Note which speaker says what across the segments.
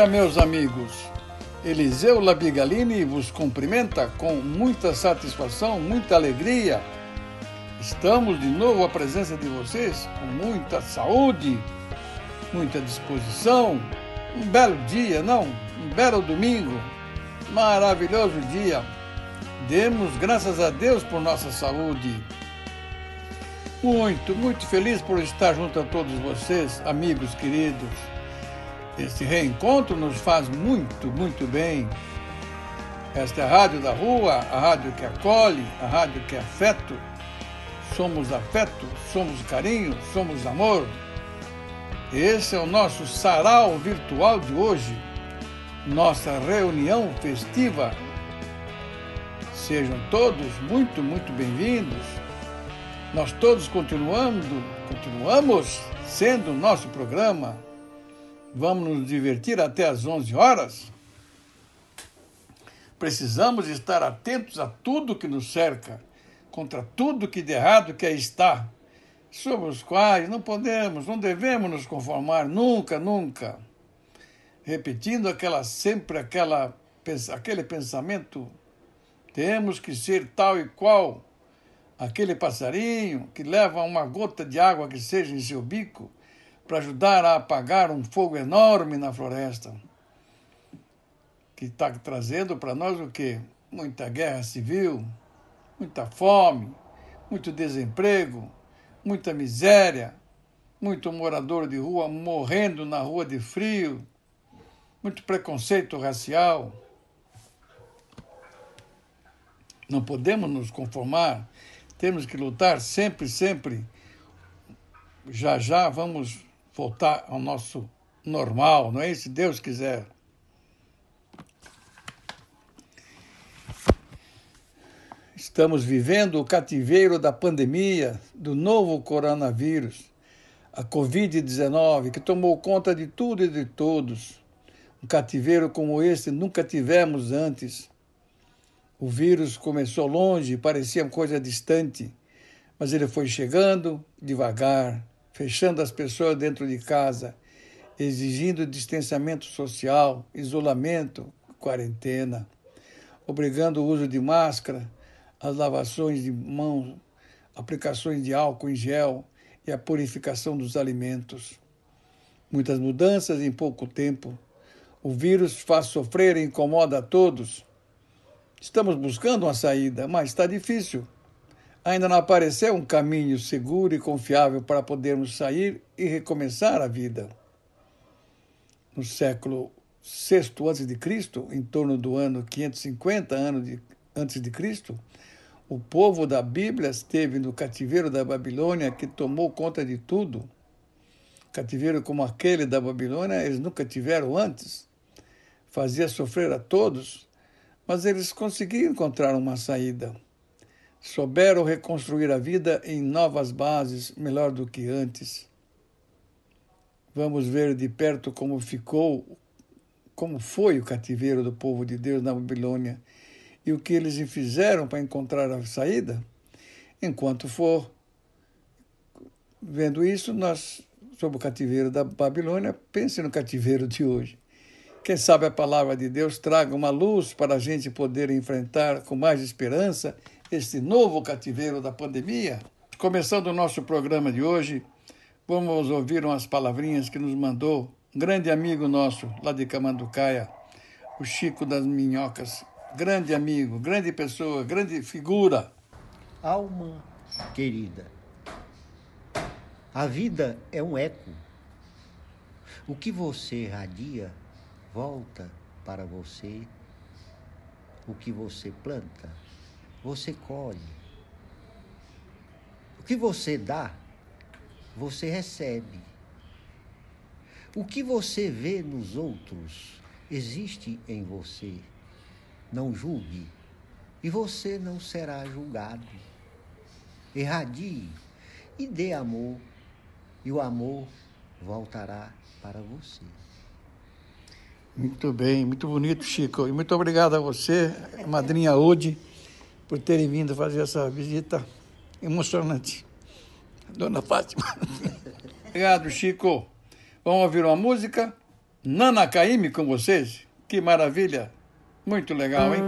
Speaker 1: Dia, meus amigos. Eliseu Labigalini vos cumprimenta com muita satisfação, muita alegria. Estamos de novo à presença de vocês com muita saúde, muita disposição. Um belo dia, não? Um belo domingo. Maravilhoso dia. Demos graças a Deus por nossa saúde. Muito, muito feliz por estar junto a todos vocês, amigos queridos. Esse reencontro nos faz muito, muito bem. Esta é a Rádio da Rua, a rádio que acolhe, a rádio que é afeto. Somos afeto, somos carinho, somos amor. Esse é o nosso sarau virtual de hoje, nossa reunião festiva. Sejam todos muito, muito bem-vindos. Nós todos continuando, continuamos sendo nosso programa Vamos nos divertir até às 11 horas? Precisamos estar atentos a tudo que nos cerca, contra tudo que de errado que está, sobre os quais não podemos, não devemos nos conformar nunca, nunca. Repetindo aquela sempre aquela aquele pensamento, temos que ser tal e qual aquele passarinho que leva uma gota de água que seja em seu bico para ajudar a apagar um fogo enorme na floresta, que está trazendo para nós o quê? Muita guerra civil, muita fome, muito desemprego, muita miséria, muito morador de rua morrendo na rua de frio, muito preconceito racial. Não podemos nos conformar, temos que lutar sempre, sempre. Já já vamos voltar ao nosso normal, não é? Se Deus quiser. Estamos vivendo o cativeiro da pandemia, do novo coronavírus, a Covid-19, que tomou conta de tudo e de todos. Um cativeiro como esse nunca tivemos antes. O vírus começou longe, parecia coisa distante, mas ele foi chegando devagar, fechando as pessoas dentro de casa, exigindo distanciamento social, isolamento, quarentena, obrigando o uso de máscara, as lavações de mãos, aplicações de álcool em gel e a purificação dos alimentos. Muitas mudanças em pouco tempo. O vírus faz sofrer e incomoda a todos. Estamos buscando uma saída, mas está difícil ainda não apareceu um caminho seguro e confiável para podermos sair e recomeçar a vida. No século VI a.C., em torno do ano 550 anos de, antes de Cristo, o povo da Bíblia esteve no cativeiro da Babilônia que tomou conta de tudo. Cativeiro como aquele da Babilônia eles nunca tiveram antes. Fazia sofrer a todos, mas eles conseguiram encontrar uma saída souberam reconstruir a vida em novas bases melhor do que antes. Vamos ver de perto como ficou, como foi o cativeiro do povo de Deus na Babilônia e o que eles fizeram para encontrar a saída. Enquanto for vendo isso, nós, sobre o cativeiro da Babilônia, pense no cativeiro de hoje. Quem sabe a palavra de Deus traga uma luz para a gente poder enfrentar com mais esperança este novo cativeiro da pandemia. Começando o nosso programa de hoje, vamos ouvir umas palavrinhas que nos mandou um grande amigo nosso lá de Camanducaia, o Chico das Minhocas. Grande amigo, grande pessoa, grande figura.
Speaker 2: Alma querida, a vida é um eco. O que você irradia volta para você. O que você planta você colhe. que você dá, você recebe. O que você vê nos outros existe em você. Não julgue e você não será julgado. Irradie e dê amor, e o amor voltará para você.
Speaker 1: Muito bem, muito bonito, Chico. E muito obrigado a você, madrinha Ode, por terem vindo fazer essa visita emocionante. Dona Fátima. obrigado, Chico. Vamos ouvir uma música? Nana Caime com vocês? Que maravilha! Muito legal, hein?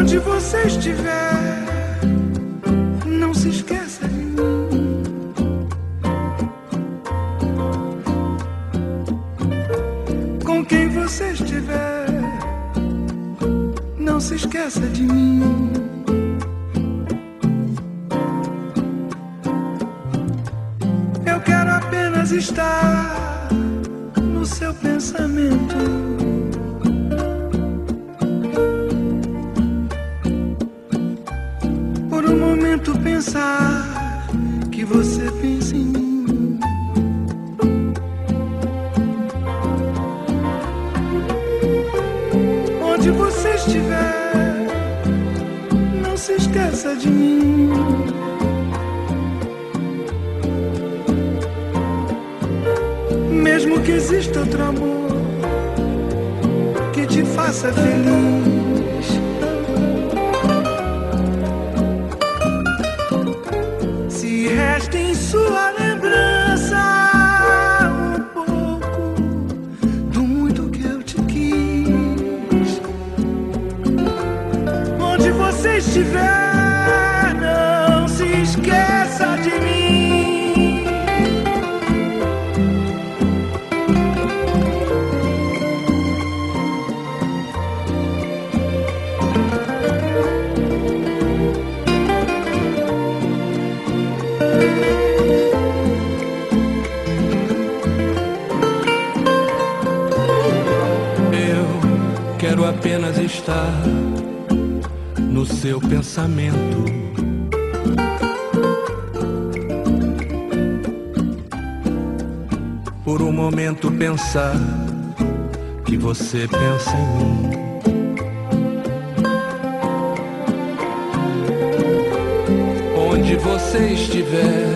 Speaker 3: Onde você estiver, não se esqueça de mim. Com quem você estiver, não se esqueça de mim. Pensar que você pensa em mim. Onde você estiver,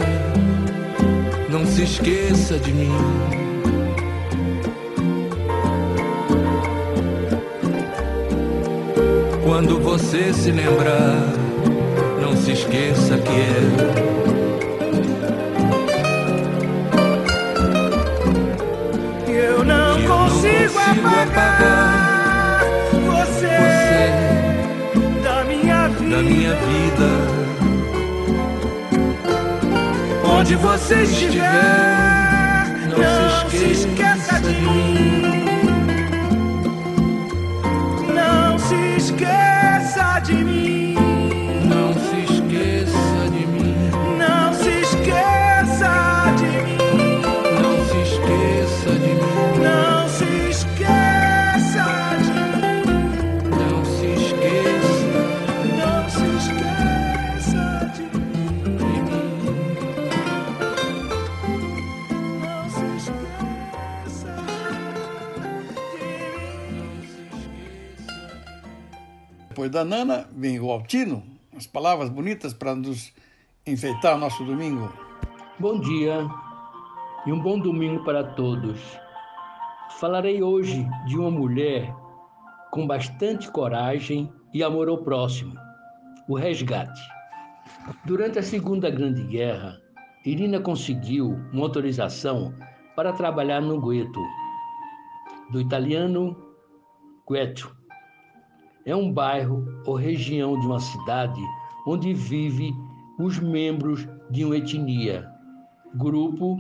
Speaker 3: não se esqueça de mim.
Speaker 4: Quando você se lembrar, não se esqueça que é
Speaker 3: consigo apagar você
Speaker 4: você
Speaker 3: da minha
Speaker 4: da minha vida.
Speaker 3: Onde você estiver,
Speaker 4: não se esqueça
Speaker 3: de mim. Não se esqueça de mim.
Speaker 1: Depois da Nana, vem o Altino, as palavras bonitas para nos enfeitar nosso domingo.
Speaker 5: Bom dia e um bom domingo para todos. Falarei hoje de uma mulher com bastante coragem e amor ao próximo, o resgate. Durante a Segunda Grande Guerra, Irina conseguiu uma autorização para trabalhar no gueto, do italiano Gueto. É um bairro ou região de uma cidade onde vive os membros de uma etnia, grupo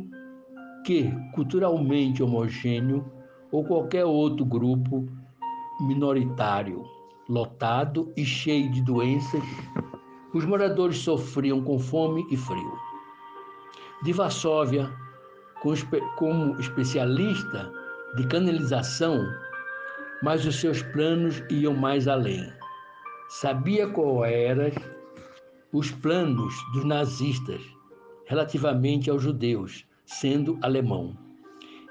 Speaker 5: que, culturalmente homogêneo, ou qualquer outro grupo minoritário, lotado e cheio de doenças, os moradores sofriam com fome e frio. De Varsóvia, como especialista de canalização, mas os seus planos iam mais além. Sabia qual eram os planos dos nazistas relativamente aos judeus, sendo alemão.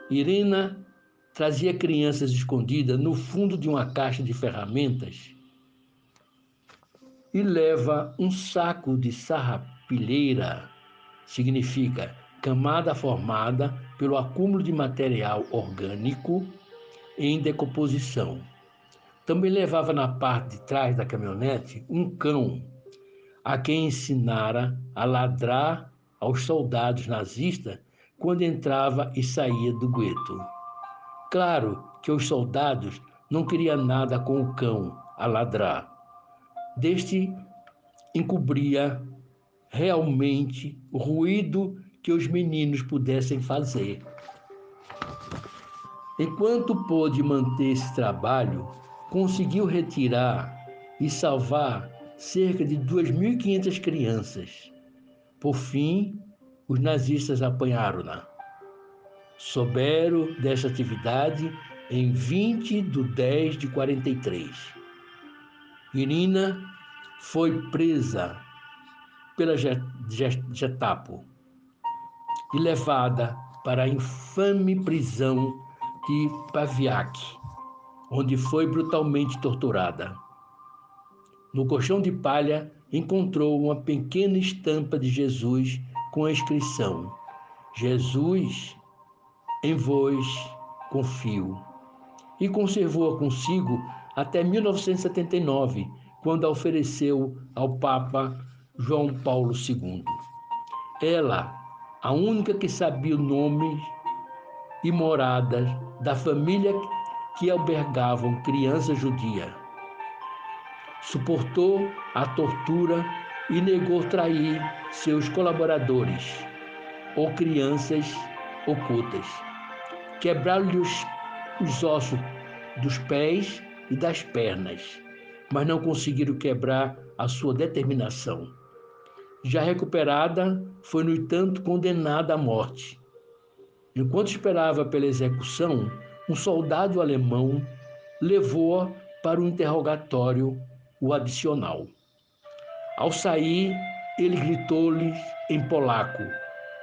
Speaker 5: Irina trazia crianças escondidas no fundo de uma caixa de ferramentas e leva um saco de sarrapilheira, significa camada formada pelo acúmulo de material orgânico em decomposição. Também levava na parte de trás da caminhonete um cão, a quem ensinara a ladrar aos soldados nazistas quando entrava e saía do gueto. Claro que os soldados não queriam nada com o cão a ladrar. Deste encobria realmente o ruído que os meninos pudessem fazer. Enquanto pôde manter esse trabalho, conseguiu retirar e salvar cerca de 2.500 crianças. Por fim, os nazistas apanharam-na. Souberam dessa atividade em 20 de 10 de 43. Irina foi presa pela Gestapo e levada para a infame prisão de Paviak, onde foi brutalmente torturada. No colchão de palha encontrou uma pequena estampa de Jesus com a inscrição: Jesus em vós confio. E conservou-a consigo até 1979, quando a ofereceu ao Papa João Paulo II. Ela, a única que sabia o nome e moradas da família que albergavam criança judia. Suportou a tortura e negou trair seus colaboradores ou crianças ocultas. Quebraram-lhe os, os ossos dos pés e das pernas, mas não conseguiram quebrar a sua determinação. Já recuperada, foi, no entanto, condenada à morte. Enquanto esperava pela execução, um soldado alemão levou-a para o interrogatório, o adicional. Ao sair, ele gritou-lhes em polaco: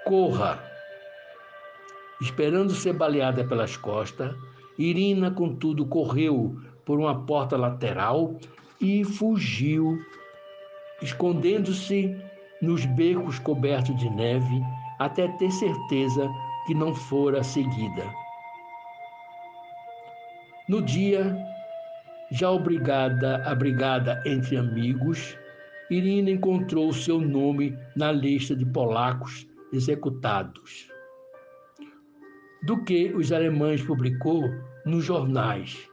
Speaker 5: Corra! Esperando ser baleada pelas costas, Irina, contudo, correu por uma porta lateral e fugiu, escondendo-se nos becos cobertos de neve até ter certeza que não fora seguida. No dia, já obrigada, abrigada entre amigos, Irina encontrou seu nome na lista de polacos executados, do que os alemães publicou nos jornais.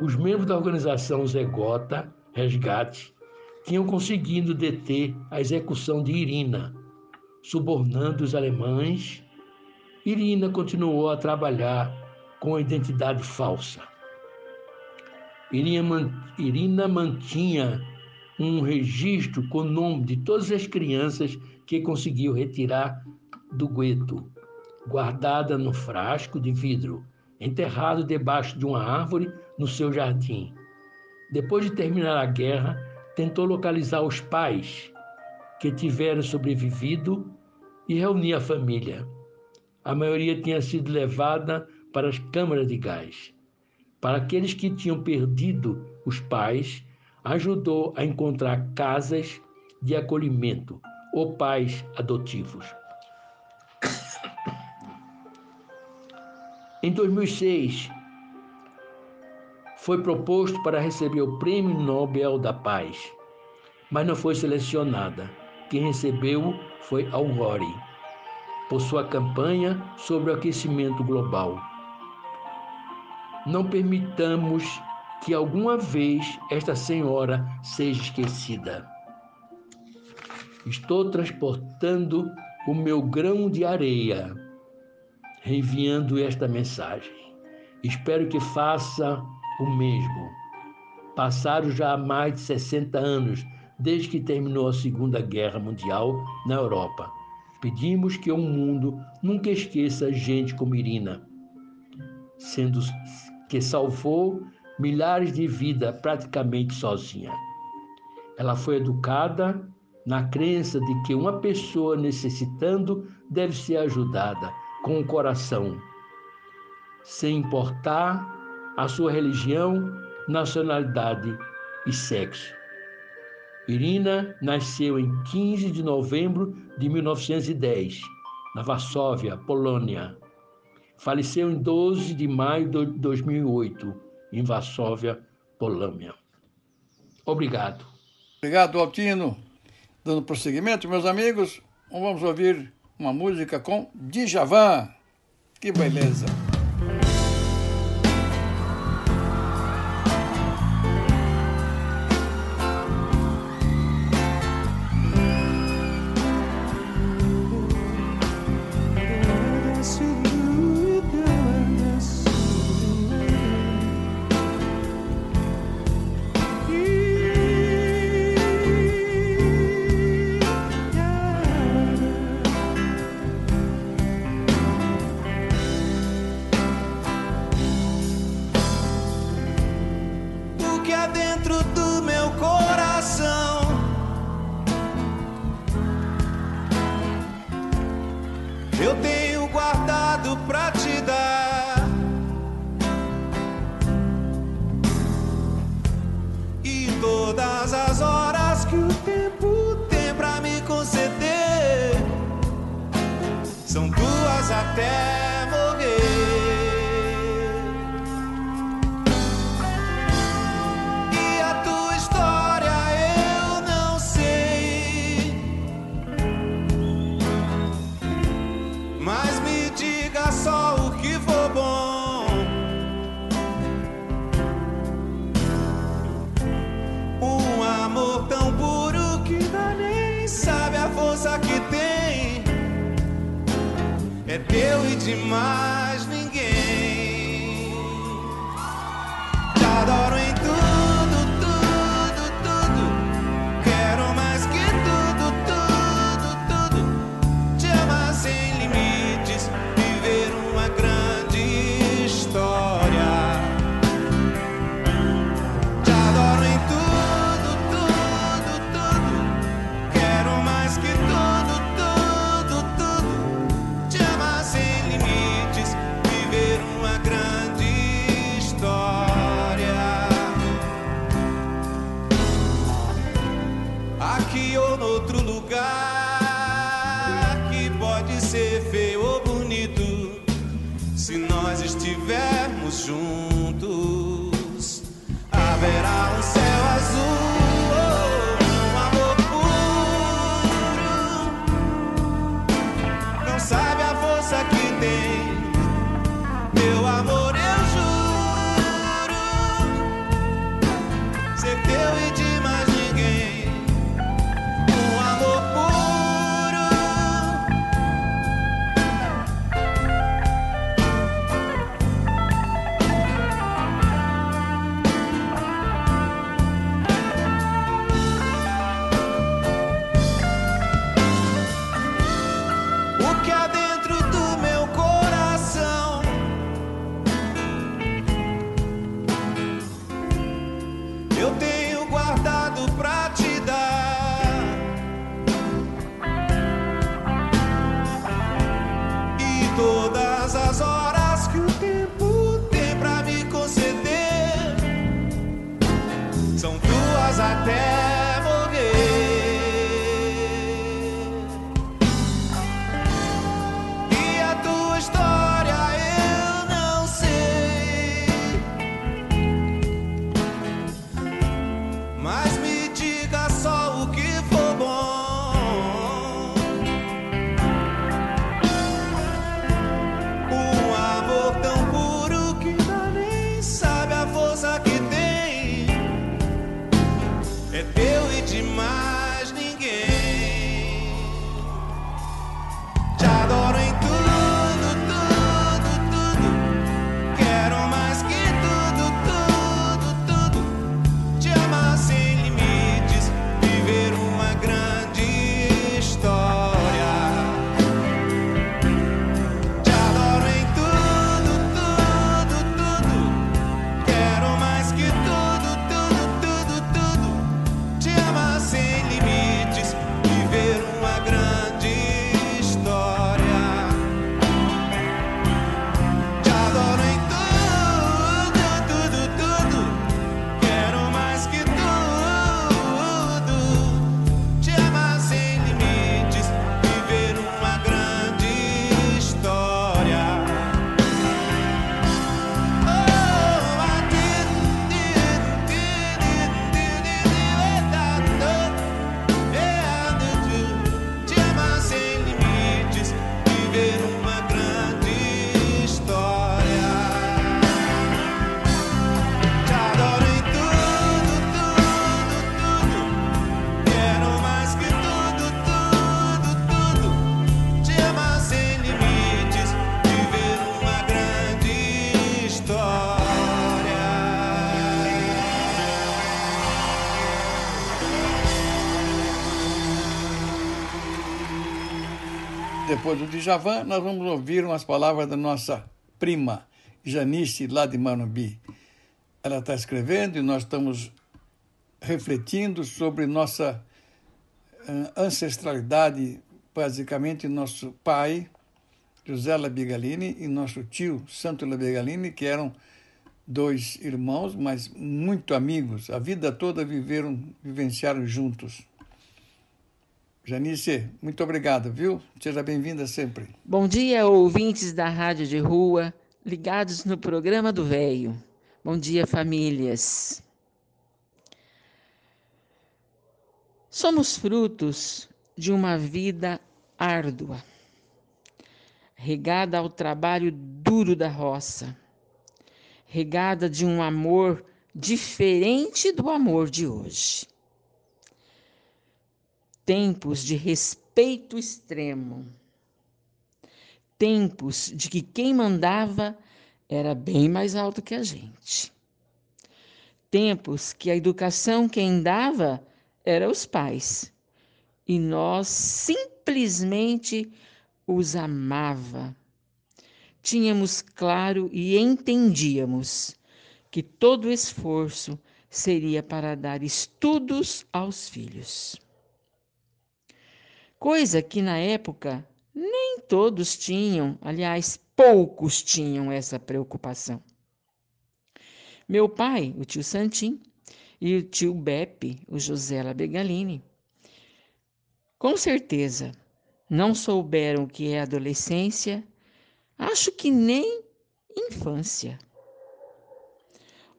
Speaker 5: Os membros da organização Zegota Resgate tinham conseguido deter a execução de Irina, subornando os alemães. Irina continuou a trabalhar com identidade falsa. Irina mantinha um registro com o nome de todas as crianças que conseguiu retirar do gueto, guardada no frasco de vidro, enterrado debaixo de uma árvore no seu jardim. Depois de terminar a guerra, tentou localizar os pais que tiveram sobrevivido e reunir a família. A maioria tinha sido levada para as câmaras de gás. Para aqueles que tinham perdido os pais, ajudou a encontrar casas de acolhimento ou pais adotivos. Em 2006, foi proposto para receber o Prêmio Nobel da Paz, mas não foi selecionada. Quem recebeu foi Al Gore, por sua campanha sobre o aquecimento global. Não permitamos que alguma vez esta senhora seja esquecida. Estou transportando o meu grão de areia, reenviando esta mensagem. Espero que faça o mesmo. Passaram já mais de 60 anos desde que terminou a Segunda Guerra Mundial na Europa. Pedimos que o mundo nunca esqueça gente como Irina, sendo que salvou milhares de vidas praticamente sozinha. Ela foi educada na crença de que uma pessoa necessitando deve ser ajudada com o coração, sem importar a sua religião, nacionalidade e sexo. Irina nasceu em 15 de novembro de 1910, na Varsóvia, Polônia. Faleceu em 12 de maio de 2008, em Varsóvia, Polônia. Obrigado.
Speaker 6: Obrigado, Altino. Dando prosseguimento, meus amigos, vamos ouvir uma música com Djavan. Que beleza!
Speaker 1: Depois do Djavan, nós vamos ouvir umas palavras da nossa prima, Janice, lá de Manumbi. Ela está escrevendo e nós estamos refletindo sobre nossa uh, ancestralidade, basicamente nosso pai, José Labigalini, e nosso tio, Santo Labigalini, que eram dois irmãos, mas muito amigos. A vida toda viveram, vivenciaram juntos. Janice, muito obrigado, viu? Seja bem-vinda sempre.
Speaker 7: Bom dia, ouvintes da Rádio de Rua, ligados no programa do Velho. Bom dia, famílias. Somos frutos de uma vida árdua, regada ao trabalho duro da roça, regada de um amor diferente do amor de hoje tempos de respeito extremo, tempos de que quem mandava era bem mais alto que a gente, tempos que a educação quem dava era os pais. E nós simplesmente os amava. Tínhamos claro e entendíamos que todo esforço seria para dar estudos aos filhos coisa que na época nem todos tinham, aliás, poucos tinham essa preocupação. Meu pai, o tio Santim, e o tio Beppe, o José Labegalini, com certeza não souberam o que é adolescência, acho que nem infância.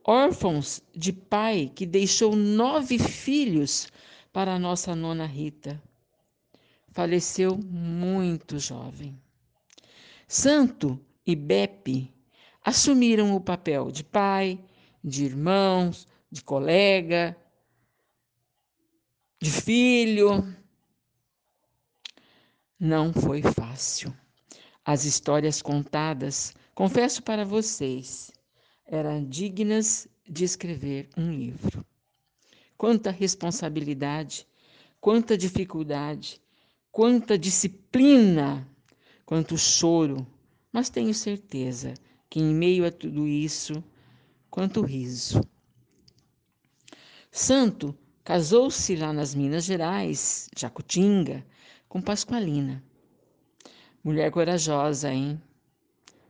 Speaker 7: Órfãos de pai que deixou nove filhos para a nossa nona Rita faleceu muito jovem. Santo e Beppe assumiram o papel de pai, de irmãos, de colega, de filho. Não foi fácil. As histórias contadas, confesso para vocês, eram dignas de escrever um livro. Quanta responsabilidade, quanta dificuldade, quanta disciplina, quanto choro, mas tenho certeza que em meio a tudo isso, quanto riso. Santo casou-se lá nas Minas Gerais, Jacutinga, com Pasqualina. Mulher corajosa, hein?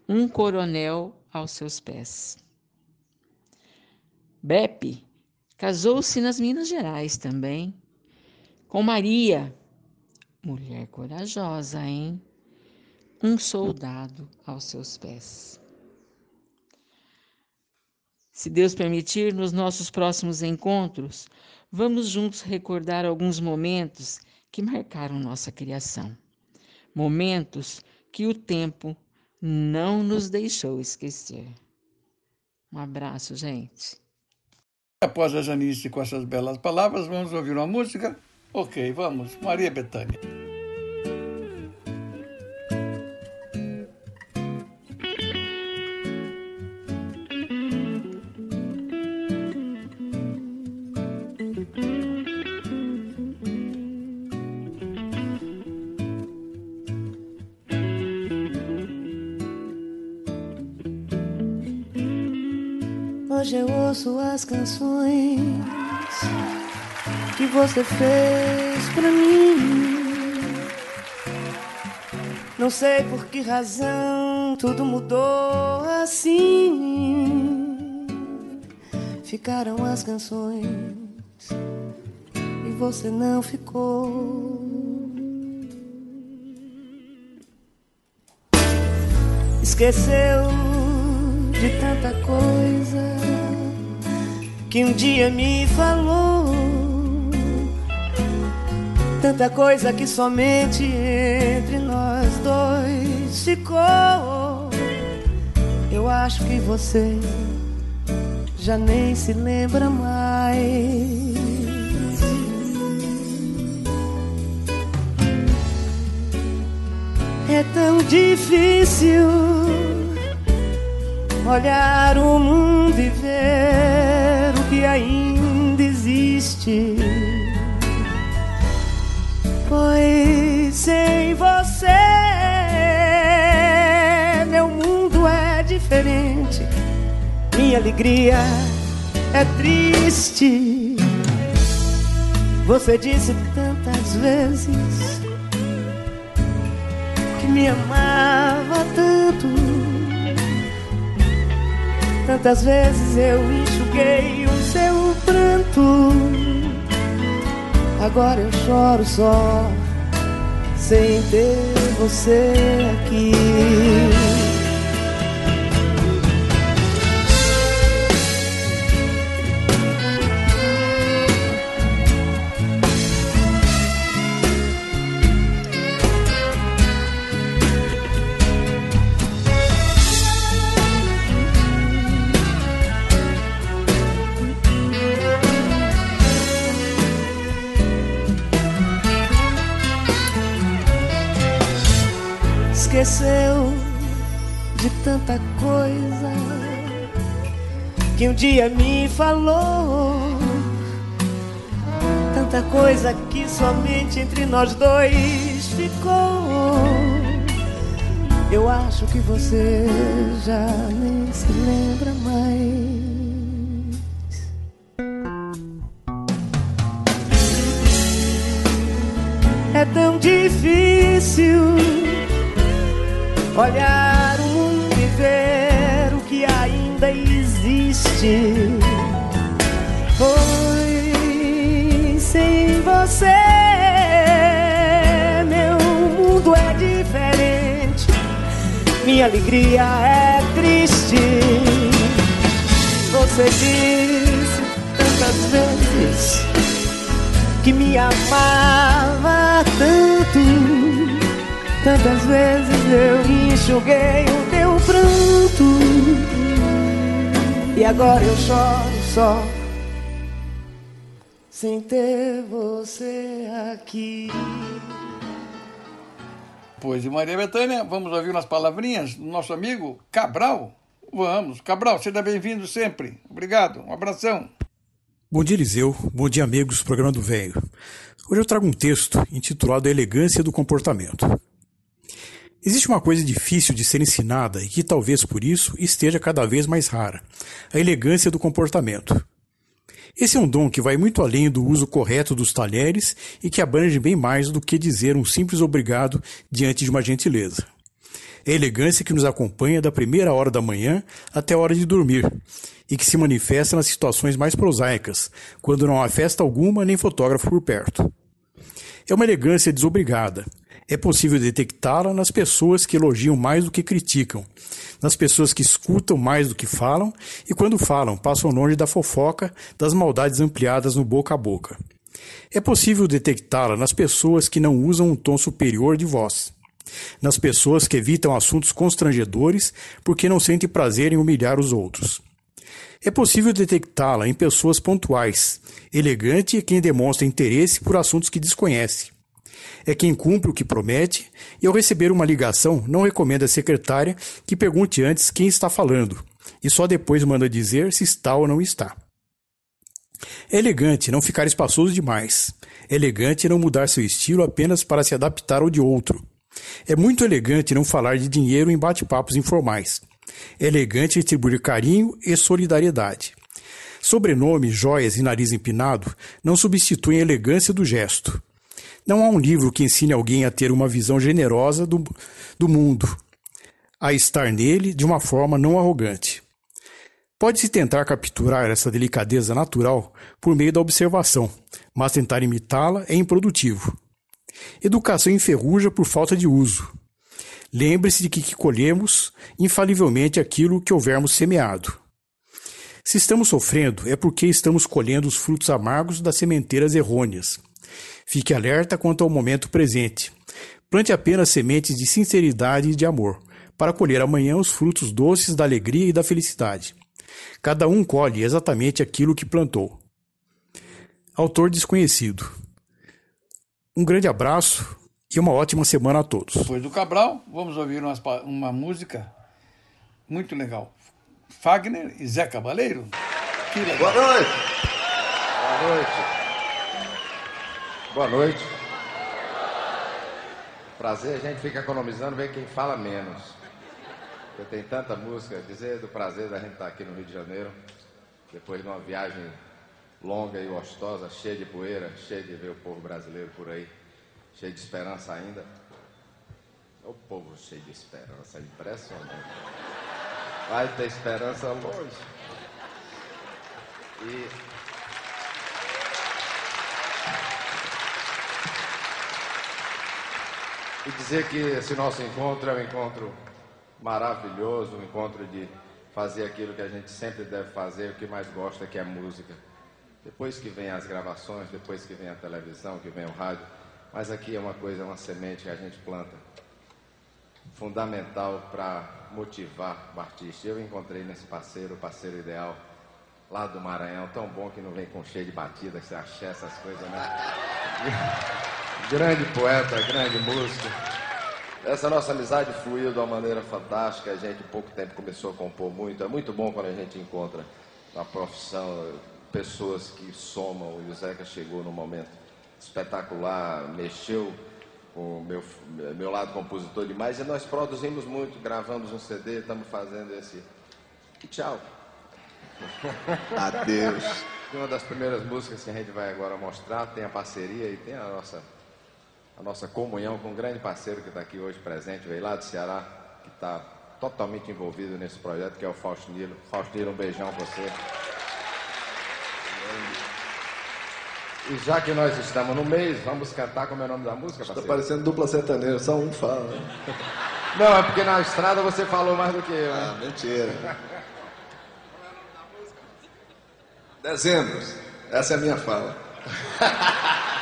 Speaker 7: Um coronel aos seus pés. Beppe casou-se nas Minas Gerais também, com Maria, Mulher corajosa, hein? Um soldado aos seus pés. Se Deus permitir, nos nossos próximos encontros, vamos juntos recordar alguns momentos que marcaram nossa criação. Momentos que o tempo não nos deixou esquecer. Um abraço, gente.
Speaker 1: Após a Janice com essas belas palavras, vamos ouvir uma música Ok, vamos. Maria Bethânia.
Speaker 8: Hoje eu ouço as canções você fez pra mim. Não sei por que razão tudo mudou assim. Ficaram as canções e você não ficou. Esqueceu de tanta coisa que um dia me falou Tanta coisa que somente entre nós dois ficou. Eu acho que você já nem se lembra mais. É tão difícil olhar o mundo e ver o que ainda existe alegria é triste. Você disse tantas vezes que me amava tanto. Tantas vezes eu enxuguei o seu pranto. Agora eu choro só sem ter você aqui. Dia me falou. Tanta coisa que somente entre nós dois ficou. Eu acho que você já nem se lembra mais. É tão difícil olhar existe. Foi sem você, meu mundo é diferente, minha alegria é triste. Você disse tantas vezes que me amava tanto Tantas vezes eu enxuguei o teu pranto E agora eu choro só Sem ter você aqui
Speaker 1: Pois e Maria Betânia, vamos ouvir umas palavrinhas do nosso amigo Cabral? Vamos, Cabral, seja bem-vindo sempre. Obrigado, um abração.
Speaker 9: Bom dia, Eliseu. Bom dia, amigos do programa do Velho. Hoje eu trago um texto intitulado A Elegância do Comportamento. Existe uma coisa difícil de ser ensinada e que talvez por isso esteja cada vez mais rara: a elegância do comportamento. Esse é um dom que vai muito além do uso correto dos talheres e que abrange bem mais do que dizer um simples obrigado diante de uma gentileza. É a elegância que nos acompanha da primeira hora da manhã até a hora de dormir e que se manifesta nas situações mais prosaicas, quando não há festa alguma nem fotógrafo por perto. É uma elegância desobrigada, é possível detectá-la nas pessoas que elogiam mais do que criticam, nas pessoas que escutam mais do que falam e, quando falam, passam longe da fofoca, das maldades ampliadas no boca a boca. É possível detectá-la nas pessoas que não usam um tom superior de voz, nas pessoas que evitam assuntos constrangedores porque não sentem prazer em humilhar os outros. É possível detectá-la em pessoas pontuais, elegante e quem demonstra interesse por assuntos que desconhece é quem cumpre o que promete e, ao receber uma ligação, não recomenda à secretária que pergunte antes quem está falando e só depois manda dizer se está ou não está. É elegante não ficar espaçoso demais. É elegante não mudar seu estilo apenas para se adaptar ao de outro. É muito elegante não falar de dinheiro em bate-papos informais. É elegante distribuir carinho e solidariedade. Sobrenome, joias e nariz empinado não substituem a elegância do gesto. Não há um livro que ensine alguém a ter uma visão generosa do, do mundo, a estar nele de uma forma não arrogante. Pode-se tentar capturar essa delicadeza natural por meio da observação, mas tentar imitá-la é improdutivo. Educação enferruja por falta de uso. Lembre-se de que, que colhemos infalivelmente aquilo que houvermos semeado. Se estamos sofrendo, é porque estamos colhendo os frutos amargos das sementeiras errôneas. Fique alerta quanto ao momento presente. Plante apenas sementes de sinceridade e de amor, para colher amanhã os frutos doces da alegria e da felicidade. Cada um colhe exatamente aquilo que plantou. Autor desconhecido. Um grande abraço e uma ótima semana a todos.
Speaker 1: Depois do Cabral, vamos ouvir uma, uma música muito legal. Fagner e Zé Cabaleiro.
Speaker 10: Boa noite. Boa noite. Boa noite. Prazer, a gente fica economizando, ver quem fala menos. porque tem tanta música. Dizer do prazer da gente estar aqui no Rio de Janeiro, depois de uma viagem longa e gostosa, cheia de poeira, cheia de ver o povo brasileiro por aí, cheio de esperança ainda. O povo cheio de esperança, impressionante. Vai ter esperança longe. E e dizer que esse nosso encontro é um encontro maravilhoso, um encontro de fazer aquilo que a gente sempre deve fazer, o que mais gosta, que é música. Depois que vem as gravações, depois que vem a televisão, que vem o rádio, mas aqui é uma coisa, uma semente que a gente planta, fundamental para motivar o artista. Eu encontrei nesse parceiro, o parceiro ideal, lá do Maranhão, tão bom que não vem com cheio de batida, que você acha essas coisas, né? grande poeta, grande músico. Essa nossa amizade fluiu de uma maneira fantástica. A gente, em pouco tempo, começou a compor muito. É muito bom quando a gente encontra na profissão pessoas que somam. E o Zeca chegou num momento espetacular, mexeu com o meu, meu lado compositor demais. E nós produzimos muito, gravamos um CD, estamos fazendo esse. E tchau.
Speaker 11: Adeus.
Speaker 10: Uma das primeiras músicas que a gente vai agora mostrar tem a parceria e tem a nossa, a nossa comunhão com um grande parceiro que está aqui hoje presente, veio lá do Ceará, que está totalmente envolvido nesse projeto, que é o Fausto Nilo. Fausto Nilo, um beijão para você. E já que nós estamos no mês, vamos cantar como é o nome da música,
Speaker 11: Está
Speaker 10: parceiro?
Speaker 11: parecendo dupla sertaneja, só um fala. né?
Speaker 10: Não, é porque na estrada você falou mais do que eu, né?
Speaker 11: Ah, mentira. Dezembro. Essa é a minha fala.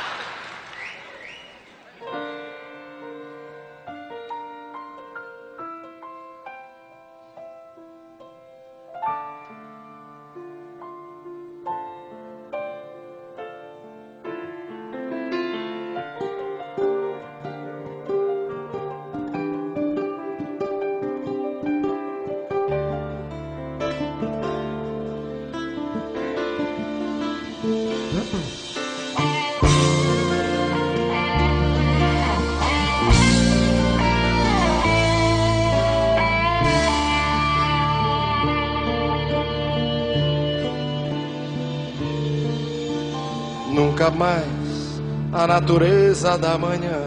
Speaker 10: Nunca mais a natureza da manhã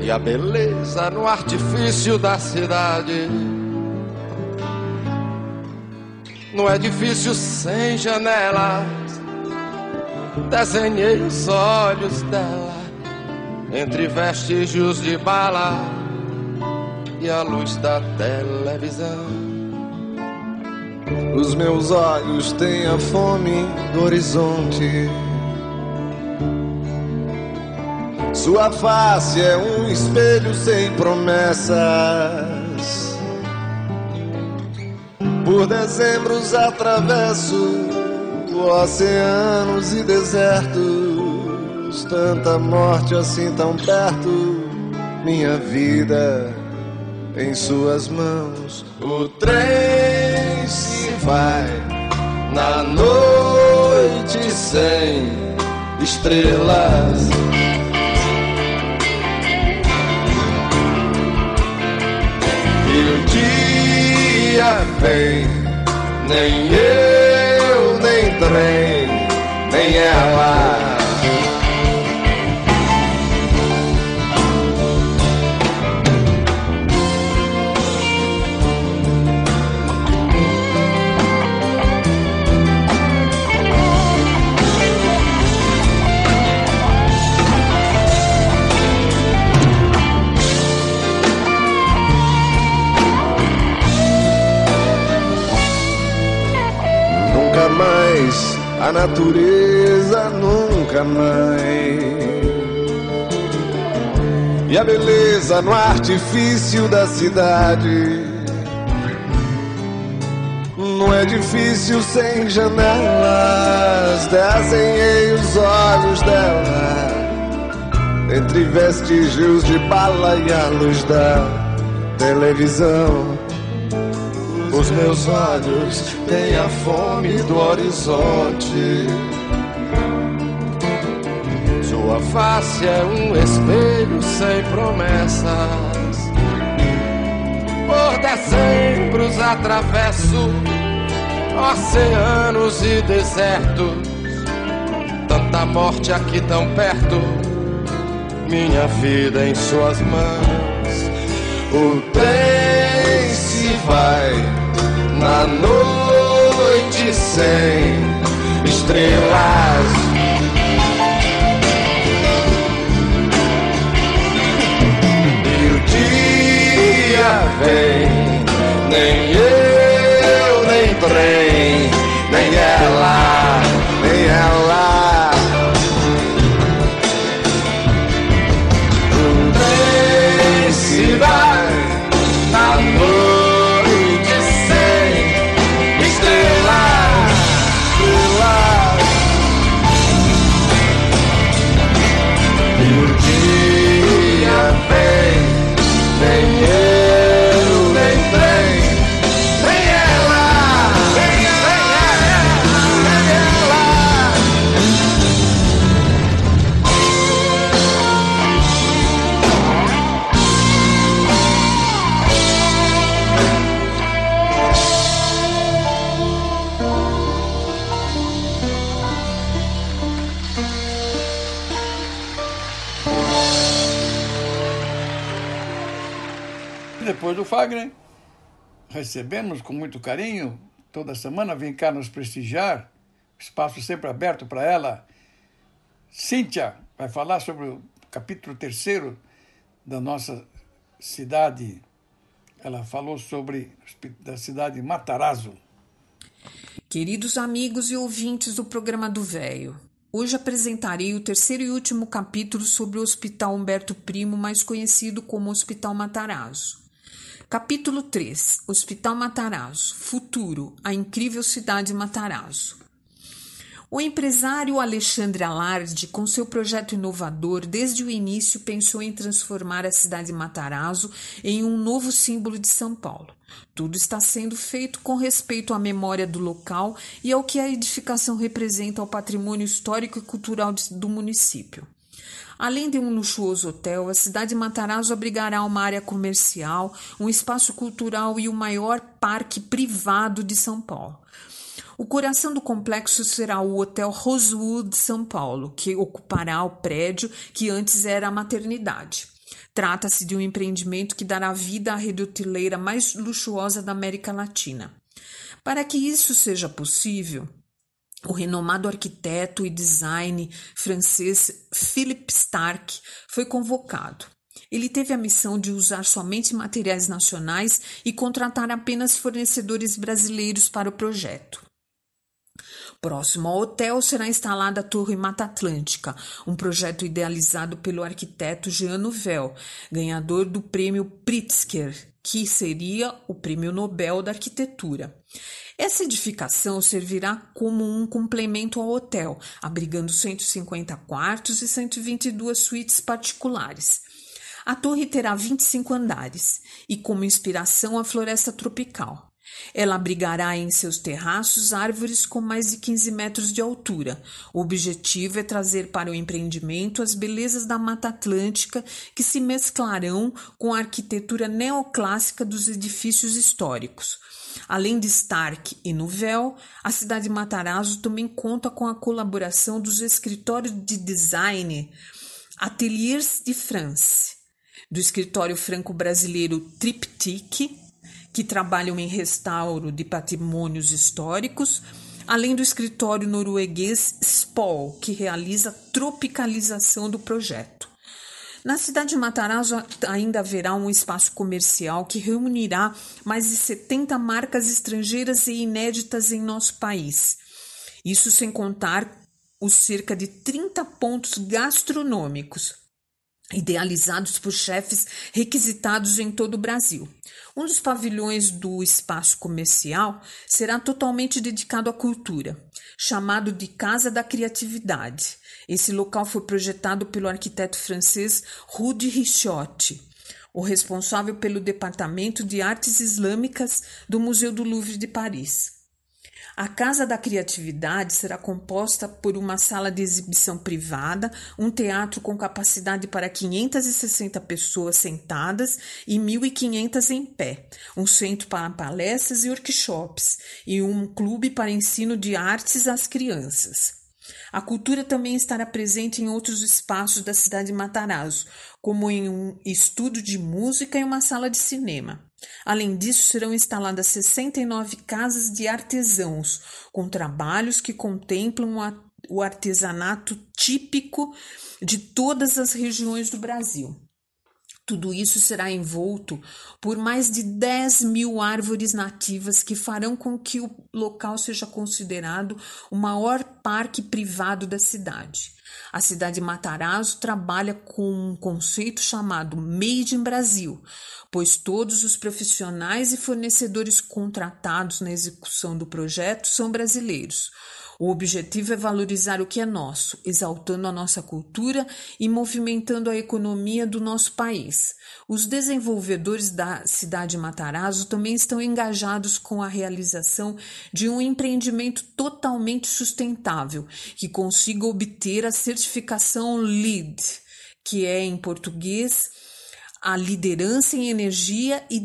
Speaker 10: e a beleza no artifício da cidade. No edifício sem janelas, desenhei os olhos dela entre vestígios de bala e a luz da televisão.
Speaker 11: Os meus olhos têm a fome do horizonte. Sua face é um espelho sem promessas. Por dezembros atravesso oceanos e desertos. Tanta morte assim tão perto. Minha vida em suas mãos. O trem se vai na noite sem estrelas. E o dia vem, nem eu, nem trem, nem ela. Mais a natureza, nunca mais. E a beleza no artifício da cidade. No edifício sem janelas, desenhei os olhos dela. Entre vestígios de bala e a luz da televisão. Os meus olhos têm a fome do horizonte.
Speaker 10: Sua face é um espelho sem promessas.
Speaker 12: dezembros atravesso oceanos e desertos. Tanta morte aqui tão perto, minha vida em suas mãos. O trem se vai na noite sem estrelas. E o dia vem, nem eu, nem trem,
Speaker 1: Fagner, recebemos com muito carinho, toda semana vem cá nos prestigiar, espaço sempre aberto para ela. Cíntia vai falar sobre o capítulo terceiro da nossa cidade. Ela falou sobre a cidade de Matarazzo.
Speaker 13: Queridos amigos e ouvintes do programa do Véio, hoje apresentarei o terceiro e último capítulo sobre o Hospital Humberto Primo, mais conhecido como Hospital Matarazzo. Capítulo 3: Hospital Matarazzo Futuro A incrível cidade Matarazzo. O empresário Alexandre Alarde, com seu projeto inovador, desde o início pensou em transformar a cidade de Matarazzo em um novo símbolo de São Paulo. Tudo está sendo feito com respeito à memória do local e ao que a edificação representa ao patrimônio histórico e cultural do município. Além de um luxuoso hotel, a cidade de Matarazzo abrigará uma área comercial, um espaço cultural e o maior parque privado de São Paulo. O coração do complexo será o Hotel Rosewood São Paulo, que ocupará o prédio que antes era a maternidade. Trata-se de um empreendimento que dará vida à rede hoteleira mais luxuosa da América Latina. Para que isso seja possível, o renomado arquiteto e design francês Philippe Stark foi convocado. Ele teve a missão de usar somente materiais nacionais e contratar apenas fornecedores brasileiros para o projeto. Próximo ao hotel será instalada a Torre Mata Atlântica, um projeto idealizado pelo arquiteto Jean Nouvel, ganhador do prêmio Pritzker, que seria o prêmio Nobel da Arquitetura. Essa edificação servirá como um complemento ao hotel, abrigando 150 quartos e 122 suítes particulares. A torre terá 25 andares e como inspiração a floresta tropical. Ela abrigará em seus terraços árvores com mais de 15 metros de altura. O objetivo é trazer para o empreendimento as belezas da Mata Atlântica que se mesclarão com a arquitetura neoclássica dos edifícios históricos. Além de Stark e Nouvel, a cidade de Matarazzo também conta com a colaboração dos escritórios de design Ateliers de France, do escritório franco-brasileiro Triptyque, que trabalham em restauro de patrimônios históricos, além do escritório norueguês SPOL, que realiza a tropicalização do projeto. Na cidade de Matarazzo ainda haverá um espaço comercial que reunirá mais de 70 marcas estrangeiras e inéditas em nosso país. Isso sem contar os cerca de 30 pontos gastronômicos idealizados por chefes requisitados em todo o Brasil. Um dos pavilhões do espaço comercial será totalmente dedicado à cultura, chamado de Casa da Criatividade. Esse local foi projetado pelo arquiteto francês Rudy Richotte, o responsável pelo Departamento de Artes Islâmicas do Museu do Louvre de Paris. A Casa da Criatividade será composta por uma sala de exibição privada, um teatro com capacidade para 560 pessoas sentadas e 1.500 em pé, um centro para palestras e workshops e um clube para ensino de artes às crianças. A cultura também estará presente em outros espaços da cidade de Matarazzo, como em um estudo de música e uma sala de cinema. Além disso, serão instaladas 69 casas de artesãos, com trabalhos que contemplam o artesanato típico de todas as regiões do Brasil. Tudo isso será envolto por mais de 10 mil árvores nativas que farão com que o local seja considerado o maior parque privado da cidade. A cidade de Matarazzo trabalha com um conceito chamado Made in Brasil, pois todos os profissionais e fornecedores contratados na execução do projeto são brasileiros. O objetivo é valorizar o que é nosso, exaltando a nossa cultura e movimentando a economia do nosso país. Os desenvolvedores da cidade de Matarazzo também estão engajados com a realização de um empreendimento totalmente sustentável, que consiga obter a certificação LEED, que é em português a liderança em energia e,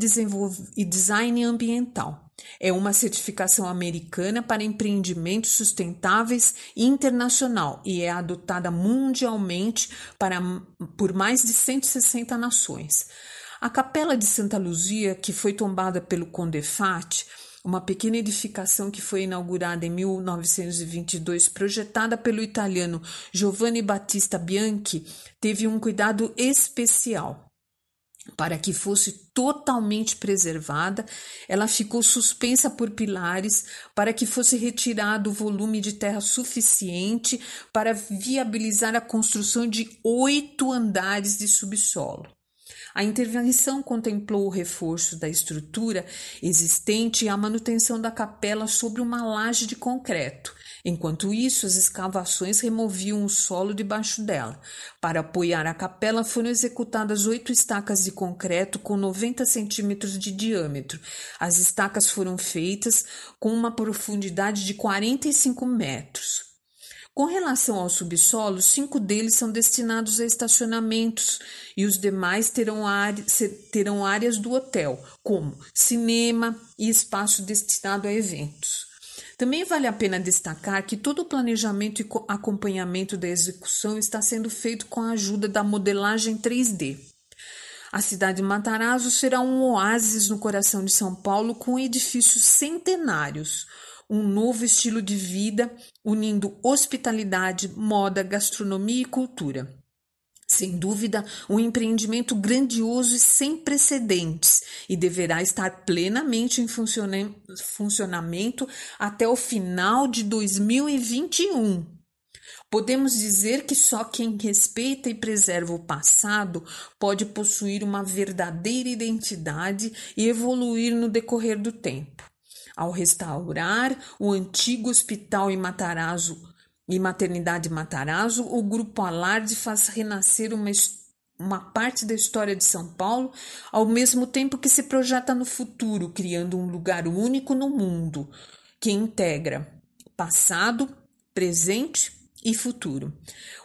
Speaker 13: e design ambiental. É uma certificação americana para empreendimentos sustentáveis internacional e é adotada mundialmente para, por mais de 160 nações. A Capela de Santa Luzia, que foi tombada pelo Condefat, uma pequena edificação que foi inaugurada em 1922, projetada pelo italiano Giovanni Battista Bianchi, teve um cuidado especial. Para que fosse totalmente preservada, ela ficou suspensa por pilares para que fosse retirado o volume de terra suficiente para viabilizar a construção de oito andares de subsolo. A intervenção contemplou o reforço da estrutura existente e a manutenção da capela sobre uma laje de concreto, Enquanto isso, as escavações removiam o solo debaixo dela. Para apoiar a capela foram executadas oito estacas de concreto com 90 centímetros de diâmetro. As estacas foram feitas com uma profundidade de 45 metros. Com relação ao subsolo, cinco deles são destinados a estacionamentos e os demais terão, terão áreas do hotel, como cinema e espaço destinado a eventos. Também vale a pena destacar que todo o planejamento e acompanhamento da execução está sendo feito com a ajuda da modelagem 3D. A cidade de Matarazzo será um oásis no coração de São Paulo com edifícios centenários, um novo estilo de vida unindo hospitalidade, moda, gastronomia e cultura. Sem dúvida, um empreendimento grandioso e sem precedentes e deverá estar plenamente em funcionamento até o final de 2021. Podemos dizer que só quem respeita e preserva o passado pode possuir uma verdadeira identidade e evoluir no decorrer do tempo. Ao restaurar o antigo hospital em Matarazzo e Maternidade Matarazzo, o Grupo Alarde faz renascer uma, uma parte da história de São Paulo, ao mesmo tempo que se projeta no futuro, criando um lugar único no mundo, que integra passado, presente e futuro.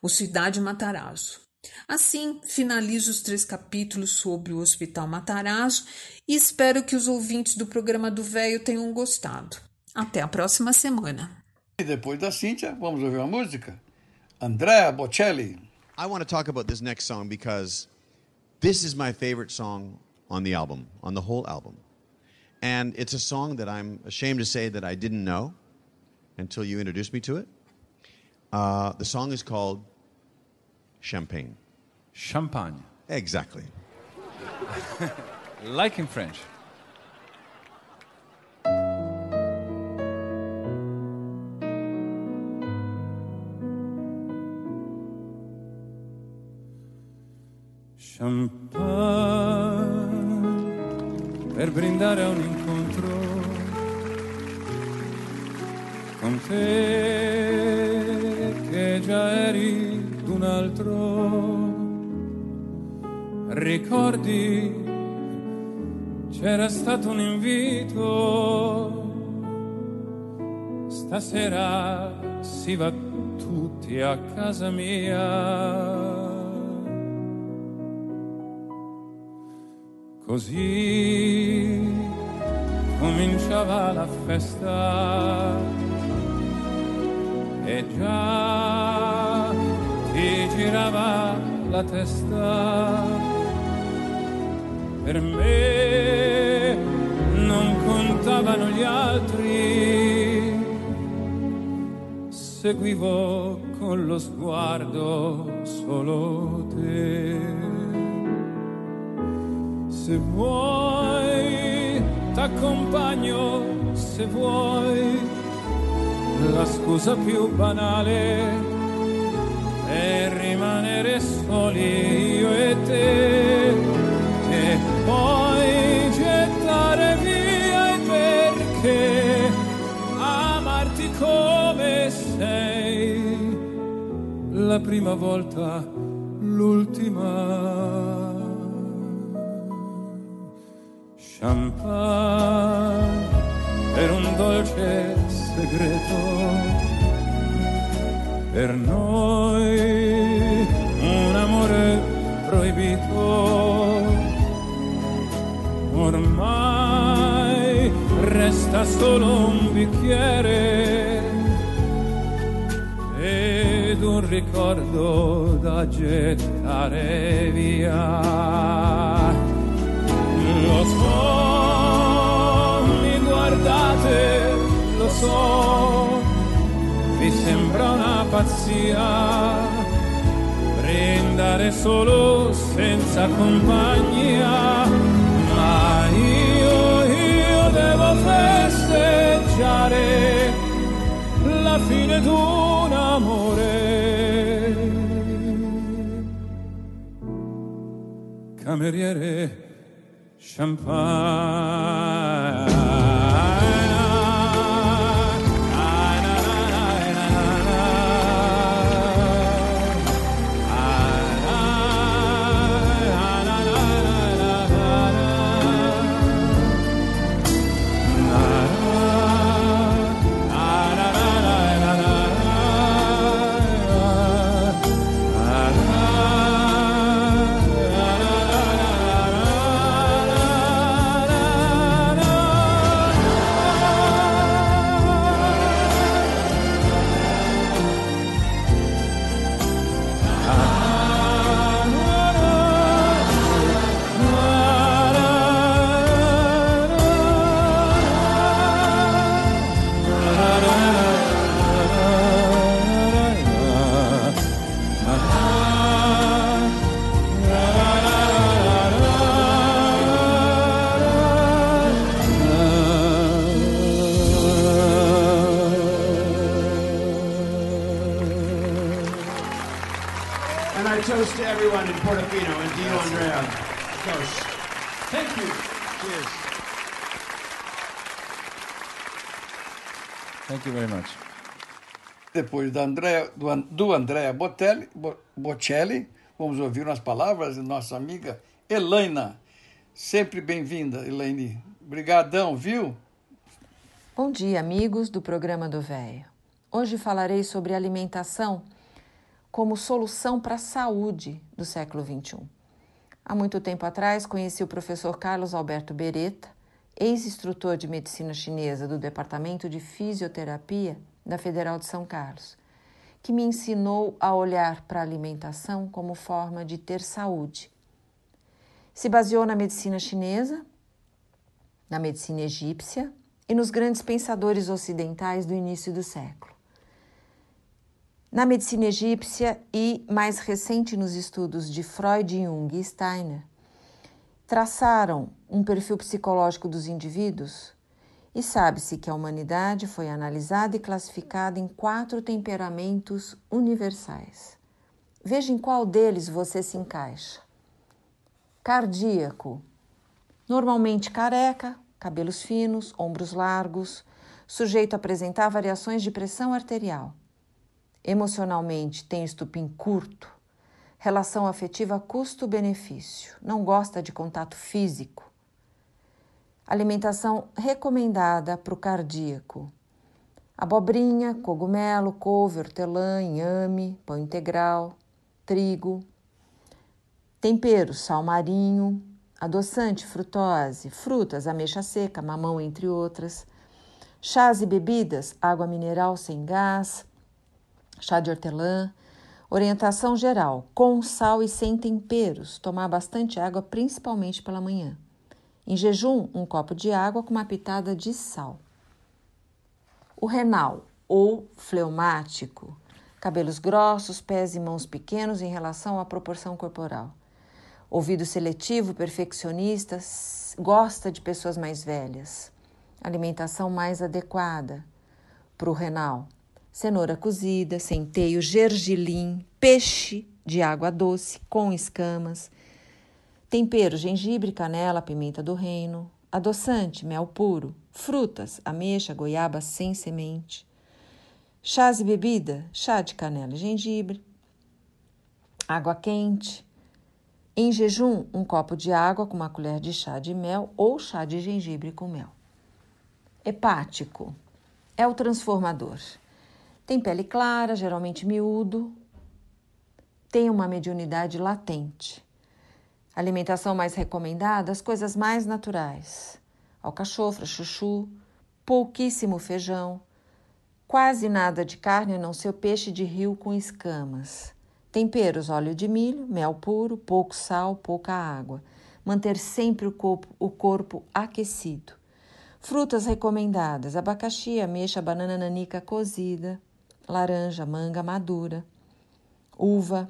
Speaker 13: O Cidade Matarazzo. Assim, finalizo os três capítulos sobre o Hospital Matarazzo e espero que os ouvintes do programa do Velho tenham gostado. Até a próxima semana.
Speaker 1: E depois da Cíntia, vamos ouvir uma música. Andrea Bocelli.
Speaker 14: I want to talk about this next song because this is my favorite song on the album, on the whole album. And it's a song that I'm ashamed to say that I didn't know until you introduced me to it. Uh, the song is called Champagne.
Speaker 15: Champagne.
Speaker 14: Exactly.
Speaker 15: like in French.
Speaker 16: Champagne per brindare a un incontro con te che già eri d'un altro. Ricordi c'era stato un invito Stasera si va tutti a casa mia. Così cominciava la festa e già ti girava la testa. Per me non contavano gli altri, seguivo con lo sguardo solo te. Se vuoi, t'accompagno, se vuoi, la scusa più banale è rimanere soli io e te e poi gettare via il perché amarti come sei. La prima volta l'ultima champagne per un dolce segreto. Per noi un amore proibito. Ormai resta solo un bicchiere ed un ricordo da gettare via mi guardate, lo so, vi sembra una pazzia brindare solo senza compagnia, ma io, io devo festeggiare la fine d'un amore. Cameriere
Speaker 17: empire. Thank you
Speaker 15: very much.
Speaker 1: Depois da Andrea, do, do Andrea Botelli, Bo- Bocelli, vamos ouvir umas palavras de nossa amiga Elaina. Sempre bem-vinda, Elaine. Obrigadão, viu?
Speaker 18: Bom dia, amigos do programa do Véio. Hoje falarei sobre alimentação como solução para a saúde do século XXI. Há muito tempo atrás, conheci o professor Carlos Alberto Beretta, ex-instrutor de medicina chinesa do Departamento de Fisioterapia da Federal de São Carlos, que me ensinou a olhar para a alimentação como forma de ter saúde. Se baseou na medicina chinesa, na medicina egípcia e nos grandes pensadores ocidentais do início do século. Na medicina egípcia e, mais recente, nos estudos de Freud, Jung e Steiner, traçaram um perfil psicológico dos indivíduos e sabe-se que a humanidade foi analisada e classificada em quatro temperamentos universais. Veja em qual deles você se encaixa. Cardíaco, normalmente careca, cabelos finos, ombros largos, sujeito a apresentar variações de pressão arterial. Emocionalmente tem estupim curto, relação afetiva custo-benefício, não gosta de contato físico. Alimentação recomendada para o cardíaco: abobrinha, cogumelo, couve, hortelã, inhame, pão integral, trigo. Temperos, sal marinho, adoçante, frutose, frutas, ameixa seca, mamão, entre outras. Chás e bebidas, água mineral sem gás, chá de hortelã. Orientação geral: com sal e sem temperos, tomar bastante água, principalmente pela manhã. Em jejum, um copo de água com uma pitada de sal. O renal ou fleumático, cabelos grossos, pés e mãos pequenos em relação à proporção corporal. Ouvido seletivo, perfeccionista, gosta de pessoas mais velhas. Alimentação mais adequada para o renal. Cenoura cozida, centeio, gergelim, peixe de água doce com escamas. Tempero, gengibre, canela, pimenta do reino. Adoçante, mel puro. Frutas, ameixa, goiaba sem semente. Chás e bebida, chá de canela e gengibre. Água quente. Em jejum, um copo de água com uma colher de chá de mel ou chá de gengibre com mel. Hepático é o transformador. Tem pele clara, geralmente miúdo, tem uma mediunidade latente. Alimentação mais recomendada, as coisas mais naturais. Alcachofra, chuchu, pouquíssimo feijão, quase nada de carne a não ser o peixe de rio com escamas. Temperos, óleo de milho, mel puro, pouco sal, pouca água. Manter sempre o corpo, o corpo aquecido. Frutas recomendadas: abacaxi, ameixa, banana nanica cozida, laranja, manga madura, uva,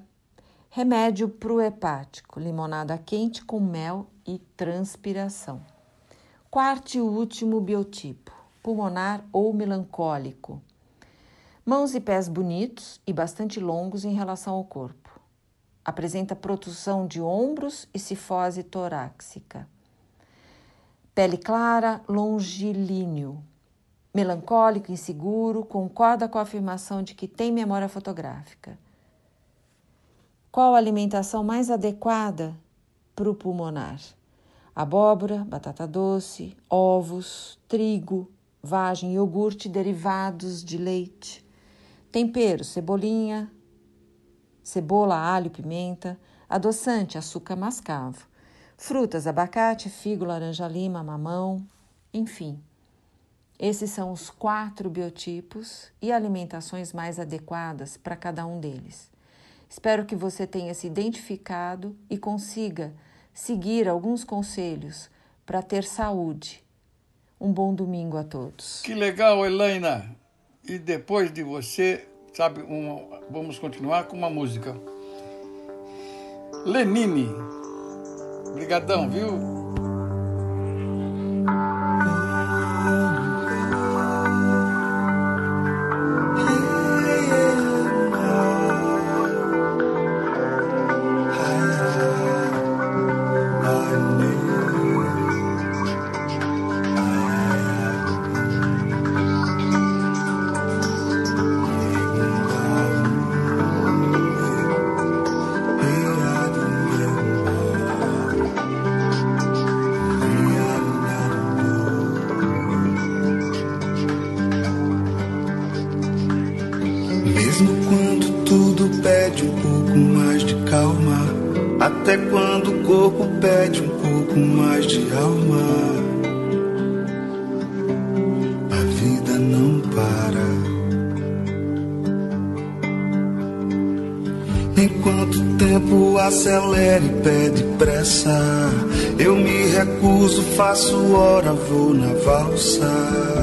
Speaker 18: Remédio para o hepático: limonada quente com mel e transpiração. Quarto e último biotipo: pulmonar ou melancólico. Mãos e pés bonitos e bastante longos em relação ao corpo. Apresenta protusão de ombros e cifose torácica. Pele clara, longilíneo. Melancólico, inseguro, concorda com a afirmação de que tem memória fotográfica qual a alimentação mais adequada para o pulmonar? Abóbora, batata doce, ovos, trigo, vagem, iogurte, derivados de leite. Tempero, cebolinha, cebola, alho, pimenta, adoçante, açúcar mascavo. Frutas, abacate, figo, laranja-lima, mamão, enfim. Esses são os quatro biotipos e alimentações mais adequadas para cada um deles. Espero que você tenha se identificado e consiga seguir alguns conselhos para ter saúde. Um bom domingo a todos.
Speaker 1: Que legal, Helena. E depois de você, sabe, vamos continuar com uma música. Lenine. Obrigadão, viu?
Speaker 19: Faço hora, vou na valsa.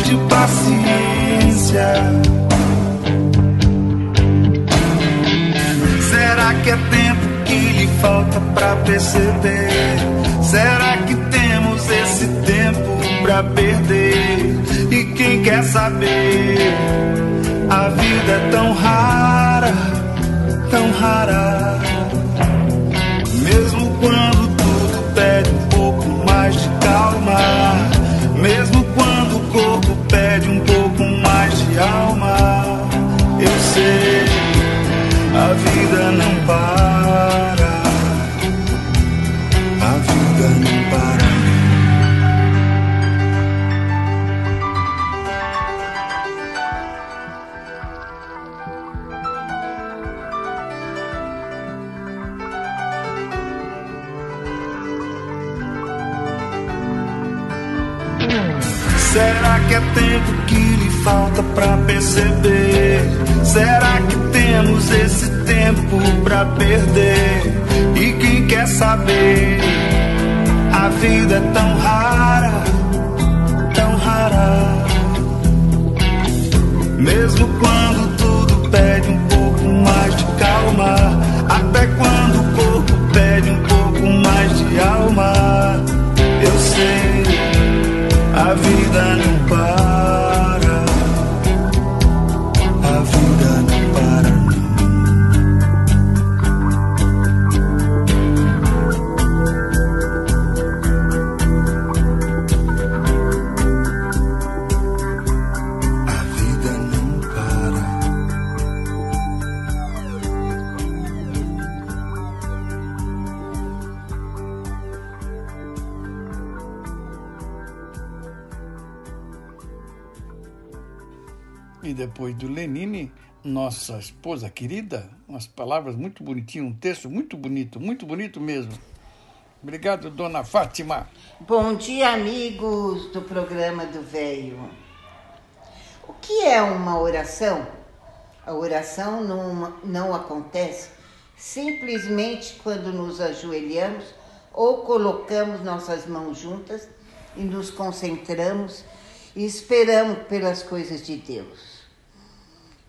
Speaker 19: Mais de paciência Será que é tempo que lhe falta pra perceber? Será que temos esse tempo pra perder? E quem quer saber? A vida é tão rara, tão rara. Mesmo quando tudo pede um pouco mais de calma, perceber? Será que temos esse tempo pra perder? E quem quer saber? A vida é tão rara, tão rara. Mesmo quando
Speaker 1: E depois do Lenine, nossa esposa querida, umas palavras muito bonitinhas, um texto muito bonito, muito bonito mesmo. Obrigado, dona Fátima.
Speaker 20: Bom dia, amigos do programa do Velho. O que é uma oração? A oração não, não acontece simplesmente quando nos ajoelhamos ou colocamos nossas mãos juntas e nos concentramos e esperamos pelas coisas de Deus.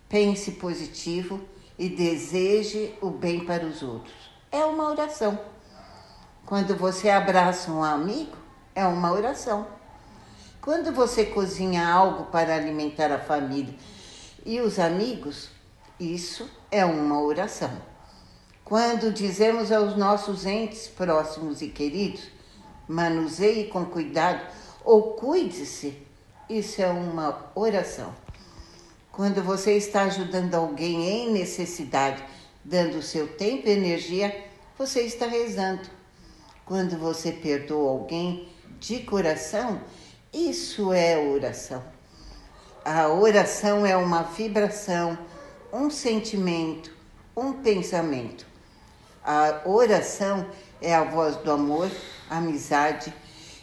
Speaker 20: Pense positivo e deseje o bem para os outros. É uma oração. Quando você abraça um amigo, é uma oração. Quando você cozinha algo para alimentar a família e os amigos, isso é uma oração. Quando dizemos aos nossos entes próximos e queridos, manuseie com cuidado ou cuide-se, isso é uma oração. Quando você está ajudando alguém em necessidade, dando o seu tempo e energia, você está rezando. Quando você perdoa alguém de coração, isso é oração. A oração é uma vibração, um sentimento, um pensamento. A oração é a voz do amor, amizade,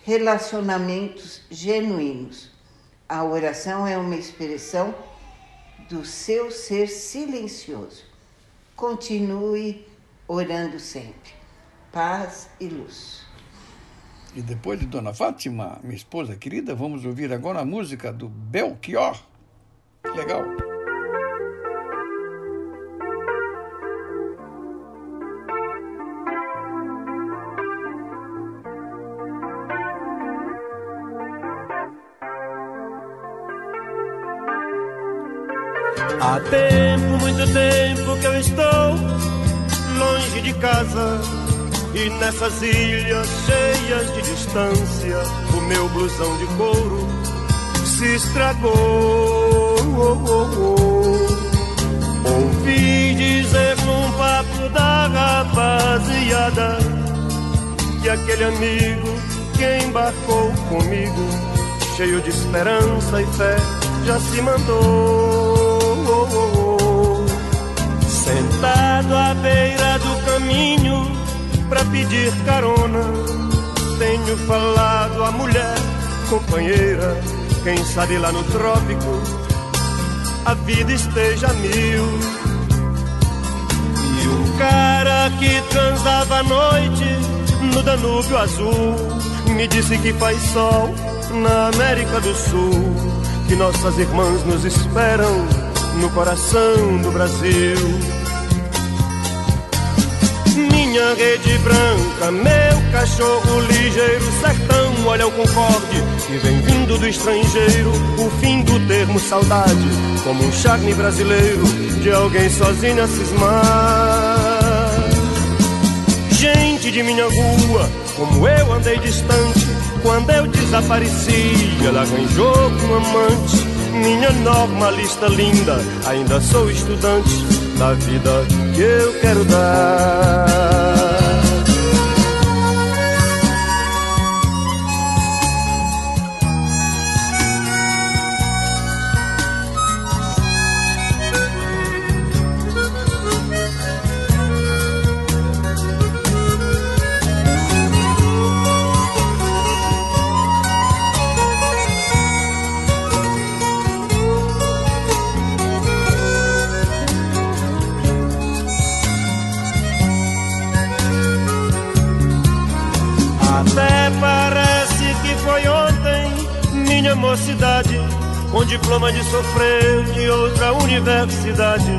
Speaker 20: relacionamentos genuínos. A oração é uma expressão do seu ser silencioso. Continue orando sempre. Paz e luz.
Speaker 1: E depois de Dona Fátima, minha esposa querida, vamos ouvir agora a música do Belchior. Legal.
Speaker 21: Há tempo, muito tempo que eu estou longe de casa e nessas ilhas cheias de distância o meu blusão de couro se estragou. Ouvi dizer num papo da rapaziada que aquele amigo que embarcou comigo, cheio de esperança e fé, já se mandou. Sentado à beira do caminho pra pedir carona, tenho falado à mulher, companheira, quem sabe lá no trópico a vida esteja mil. E um cara que transava à noite no Danúbio Azul me disse que faz sol na América do Sul, que nossas irmãs nos esperam no coração do Brasil. Minha rede branca, meu cachorro ligeiro, sertão, olha o concorde que vem vindo do estrangeiro. O fim do termo saudade, como um charme brasileiro de alguém sozinho a cismar. Gente de minha rua, como eu andei distante, quando eu desapareci, ela arranjou um amante. Minha normalista linda, ainda sou estudante da vida que eu quero dar. Mocidade, com diploma de sofrer de outra universidade.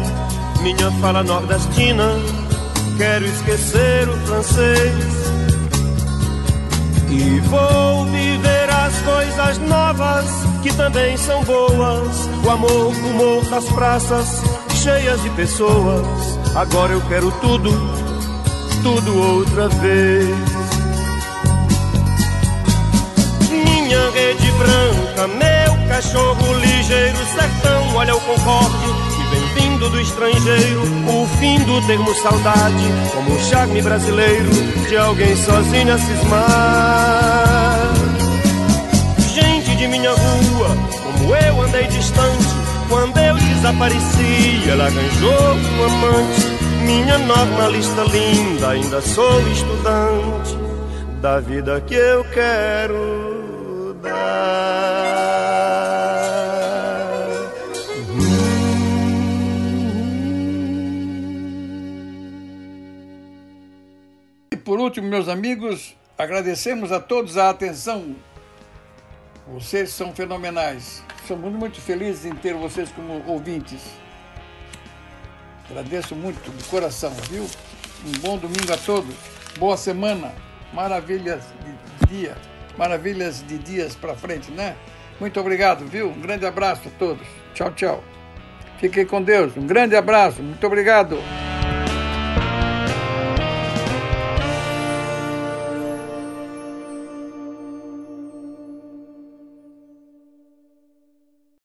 Speaker 21: Minha fala nordestina, quero esquecer o francês. E vou viver as coisas novas que também são boas. O amor, o humor das praças cheias de pessoas. Agora eu quero tudo, tudo outra vez. Rede branca, meu cachorro ligeiro, sertão, olha o concorde que vem vindo do estrangeiro, o fim do termo saudade, como um charme brasileiro de alguém sozinho a cismar. Gente de minha rua, como eu andei distante, quando eu desapareci, ela arranjou um amante. Minha normalista linda, ainda sou estudante da vida que eu quero
Speaker 1: último, meus amigos, agradecemos a todos a atenção. Vocês são fenomenais. Somos muito felizes em ter vocês como ouvintes. Agradeço muito de coração, viu? Um bom domingo a todos. Boa semana. Maravilhas de dia maravilhas de dias para frente, né? Muito obrigado, viu? Um grande abraço a todos. Tchau, tchau. Fiquem com Deus. Um grande abraço. Muito obrigado.